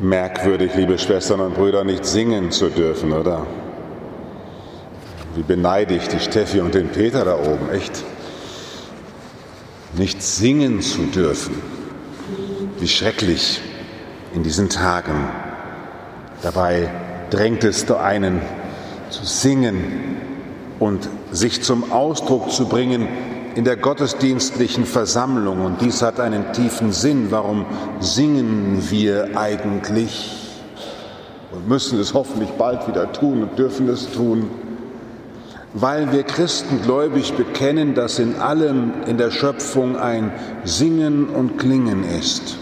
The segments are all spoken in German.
Merkwürdig, liebe Schwestern und Brüder, nicht singen zu dürfen, oder? Wie beneide ich die Steffi und den Peter da oben, echt? Nicht singen zu dürfen. Wie schrecklich in diesen Tagen. Dabei drängt es da einen zu singen und sich zum Ausdruck zu bringen, in der gottesdienstlichen Versammlung. Und dies hat einen tiefen Sinn. Warum singen wir eigentlich? Und müssen es hoffentlich bald wieder tun und dürfen es tun. Weil wir Christen gläubig bekennen, dass in allem in der Schöpfung ein Singen und Klingen ist.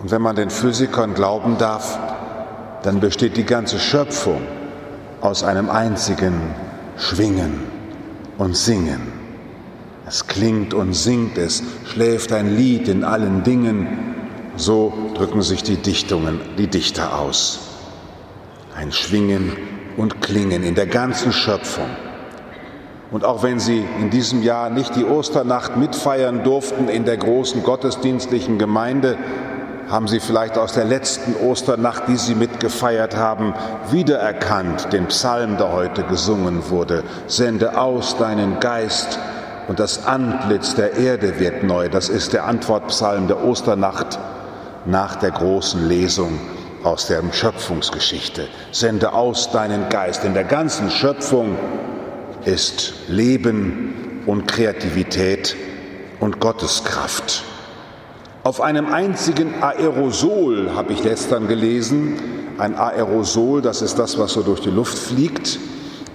Und wenn man den Physikern glauben darf, dann besteht die ganze Schöpfung aus einem einzigen Schwingen und Singen. Es klingt und singt es, schläft ein Lied in allen Dingen. So drücken sich die Dichtungen, die Dichter aus. Ein Schwingen und Klingen in der ganzen Schöpfung. Und auch wenn Sie in diesem Jahr nicht die Osternacht mitfeiern durften in der großen gottesdienstlichen Gemeinde, haben Sie vielleicht aus der letzten Osternacht, die Sie mitgefeiert haben, wiedererkannt den Psalm, der heute gesungen wurde. Sende aus deinen Geist und das Antlitz der Erde wird neu. Das ist der Antwortpsalm der Osternacht nach der großen Lesung aus der Schöpfungsgeschichte. Sende aus deinen Geist. In der ganzen Schöpfung ist Leben und Kreativität und Gotteskraft. Auf einem einzigen Aerosol habe ich gestern gelesen. Ein Aerosol, das ist das, was so durch die Luft fliegt.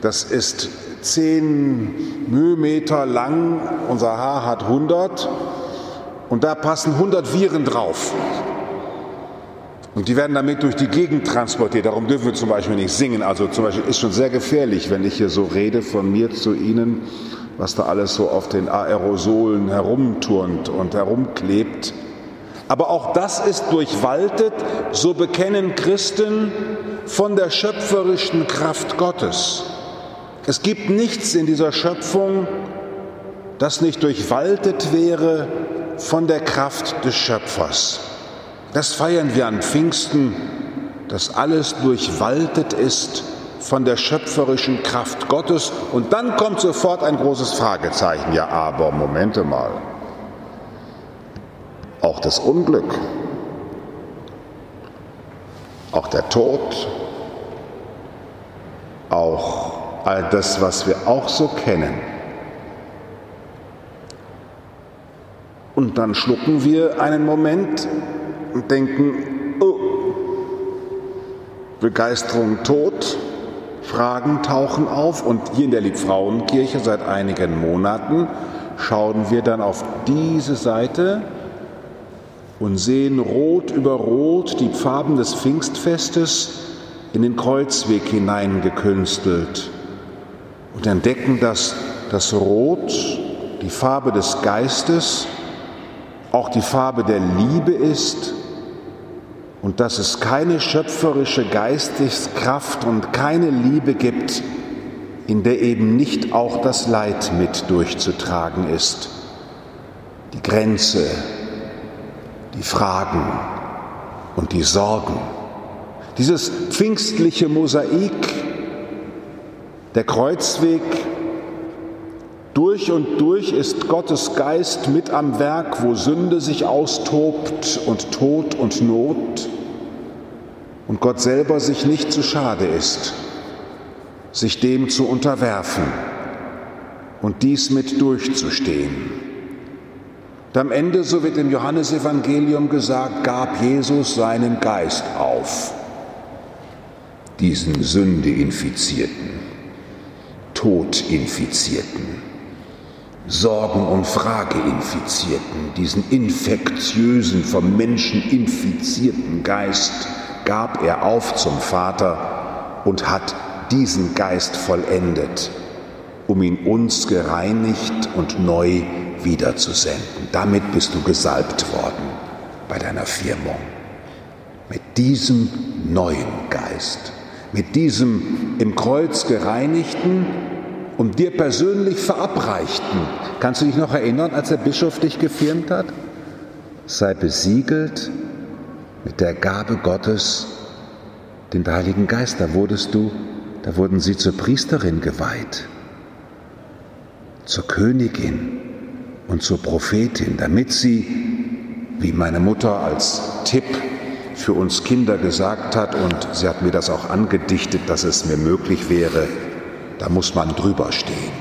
Das ist zehn Mühmeter lang, unser Haar hat 100 und da passen 100 Viren drauf. Und die werden damit durch die Gegend transportiert. Darum dürfen wir zum Beispiel nicht singen. Also zum Beispiel ist schon sehr gefährlich, wenn ich hier so rede von mir zu Ihnen, was da alles so auf den Aerosolen herumturnt und herumklebt. Aber auch das ist durchwaltet, so bekennen Christen von der schöpferischen Kraft Gottes. Es gibt nichts in dieser Schöpfung, das nicht durchwaltet wäre von der Kraft des Schöpfers. Das feiern wir an Pfingsten, dass alles durchwaltet ist von der schöpferischen Kraft Gottes. Und dann kommt sofort ein großes Fragezeichen. Ja, aber Momente mal. Auch das Unglück, auch der Tod, auch all das, was wir auch so kennen. Und dann schlucken wir einen Moment und denken, oh, Begeisterung tot, Fragen tauchen auf und hier in der Liebfrauenkirche seit einigen Monaten schauen wir dann auf diese Seite und sehen rot über rot die Farben des Pfingstfestes in den Kreuzweg hineingekünstelt und entdecken, dass das Rot die Farbe des Geistes, auch die Farbe der Liebe ist und dass es keine schöpferische Geisteskraft und keine Liebe gibt, in der eben nicht auch das Leid mit durchzutragen ist. Die Grenze, die Fragen und die Sorgen. Dieses pfingstliche Mosaik der Kreuzweg durch und durch ist Gottes Geist mit am Werk, wo Sünde sich austobt und Tod und Not und Gott selber sich nicht zu schade ist, sich dem zu unterwerfen und dies mit durchzustehen. Und am Ende, so wird im Johannesevangelium gesagt, gab Jesus seinen Geist auf, diesen Sünde infizierten. Todinfizierten, Sorgen- und Frageinfizierten, diesen infektiösen, vom Menschen infizierten Geist gab er auf zum Vater und hat diesen Geist vollendet, um ihn uns gereinigt und neu wiederzusenden. Damit bist du gesalbt worden bei deiner Firmung. Mit diesem neuen Geist mit diesem im Kreuz gereinigten und dir persönlich verabreichten. Kannst du dich noch erinnern, als der Bischof dich gefirmt hat? Sei besiegelt mit der Gabe Gottes, den Heiligen Geist. Da wurdest du, da wurden sie zur Priesterin geweiht, zur Königin und zur Prophetin, damit sie, wie meine Mutter als Tipp für uns Kinder gesagt hat, und sie hat mir das auch angedichtet, dass es mir möglich wäre, da muss man drüber stehen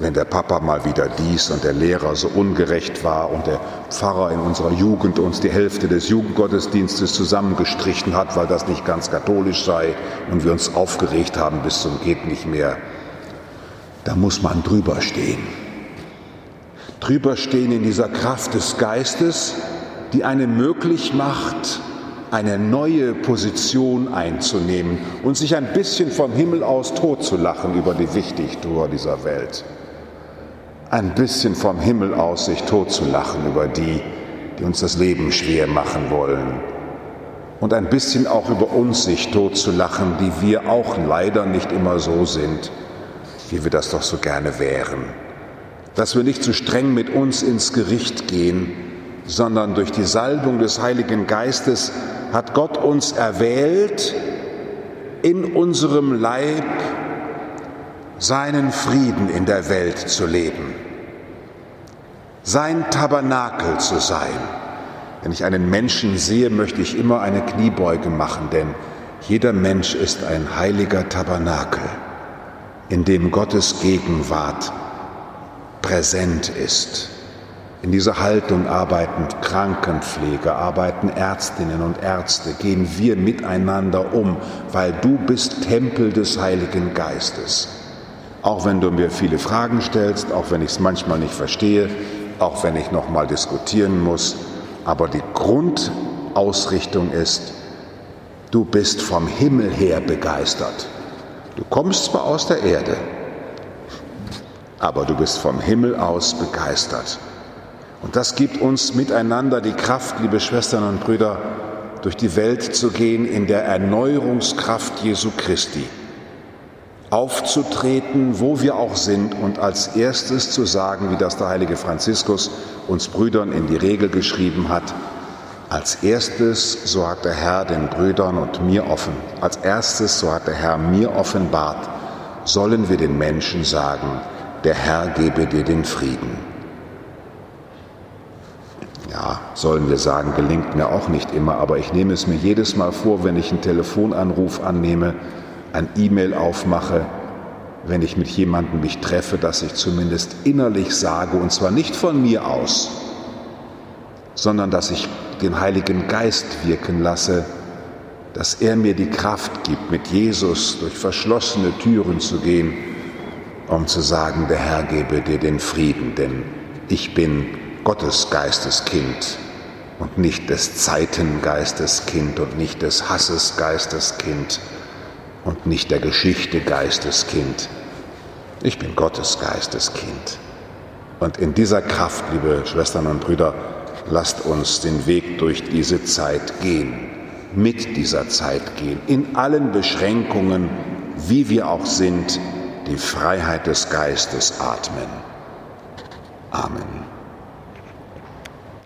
wenn der Papa mal wieder dies und der Lehrer so ungerecht war und der Pfarrer in unserer Jugend uns die Hälfte des Jugendgottesdienstes zusammengestrichen hat, weil das nicht ganz katholisch sei und wir uns aufgeregt haben bis zum geht nicht mehr. Da muss man drüber stehen. Drüber stehen in dieser Kraft des Geistes, die einem möglich macht, eine neue Position einzunehmen und sich ein bisschen vom Himmel aus totzulachen über die Wichtigtour dieser Welt ein bisschen vom Himmel aus sich totzulachen über die, die uns das Leben schwer machen wollen. Und ein bisschen auch über uns sich totzulachen, die wir auch leider nicht immer so sind, wie wir das doch so gerne wären. Dass wir nicht zu streng mit uns ins Gericht gehen, sondern durch die Salbung des Heiligen Geistes hat Gott uns erwählt, in unserem Leib seinen Frieden in der Welt zu leben sein Tabernakel zu sein. Wenn ich einen Menschen sehe, möchte ich immer eine Kniebeuge machen, denn jeder Mensch ist ein heiliger Tabernakel, in dem Gottes Gegenwart präsent ist. In dieser Haltung arbeiten Krankenpfleger, arbeiten Ärztinnen und Ärzte, gehen wir miteinander um, weil du bist Tempel des Heiligen Geistes. Auch wenn du mir viele Fragen stellst, auch wenn ich es manchmal nicht verstehe, auch wenn ich noch mal diskutieren muss. Aber die Grundausrichtung ist, du bist vom Himmel her begeistert. Du kommst zwar aus der Erde, aber du bist vom Himmel aus begeistert. Und das gibt uns miteinander die Kraft, liebe Schwestern und Brüder, durch die Welt zu gehen in der Erneuerungskraft Jesu Christi aufzutreten, wo wir auch sind und als erstes zu sagen, wie das der heilige Franziskus uns Brüdern in die Regel geschrieben hat, als erstes, so hat der Herr den Brüdern und mir offen, als erstes, so hat der Herr mir offenbart, sollen wir den Menschen sagen, der Herr gebe dir den Frieden. Ja, sollen wir sagen, gelingt mir auch nicht immer, aber ich nehme es mir jedes Mal vor, wenn ich einen Telefonanruf annehme, ein E-Mail aufmache, wenn ich mit jemandem mich treffe, dass ich zumindest innerlich sage, und zwar nicht von mir aus, sondern dass ich den Heiligen Geist wirken lasse, dass er mir die Kraft gibt, mit Jesus durch verschlossene Türen zu gehen, um zu sagen, der Herr gebe dir den Frieden, denn ich bin Gottes Geisteskind und nicht des Zeitengeistes Kind und nicht des Hasses Geistes Kind und nicht der Geschichte Geisteskind. Ich bin Gottes Geisteskind. Und in dieser Kraft, liebe Schwestern und Brüder, lasst uns den Weg durch diese Zeit gehen, mit dieser Zeit gehen, in allen Beschränkungen, wie wir auch sind, die Freiheit des Geistes atmen. Amen.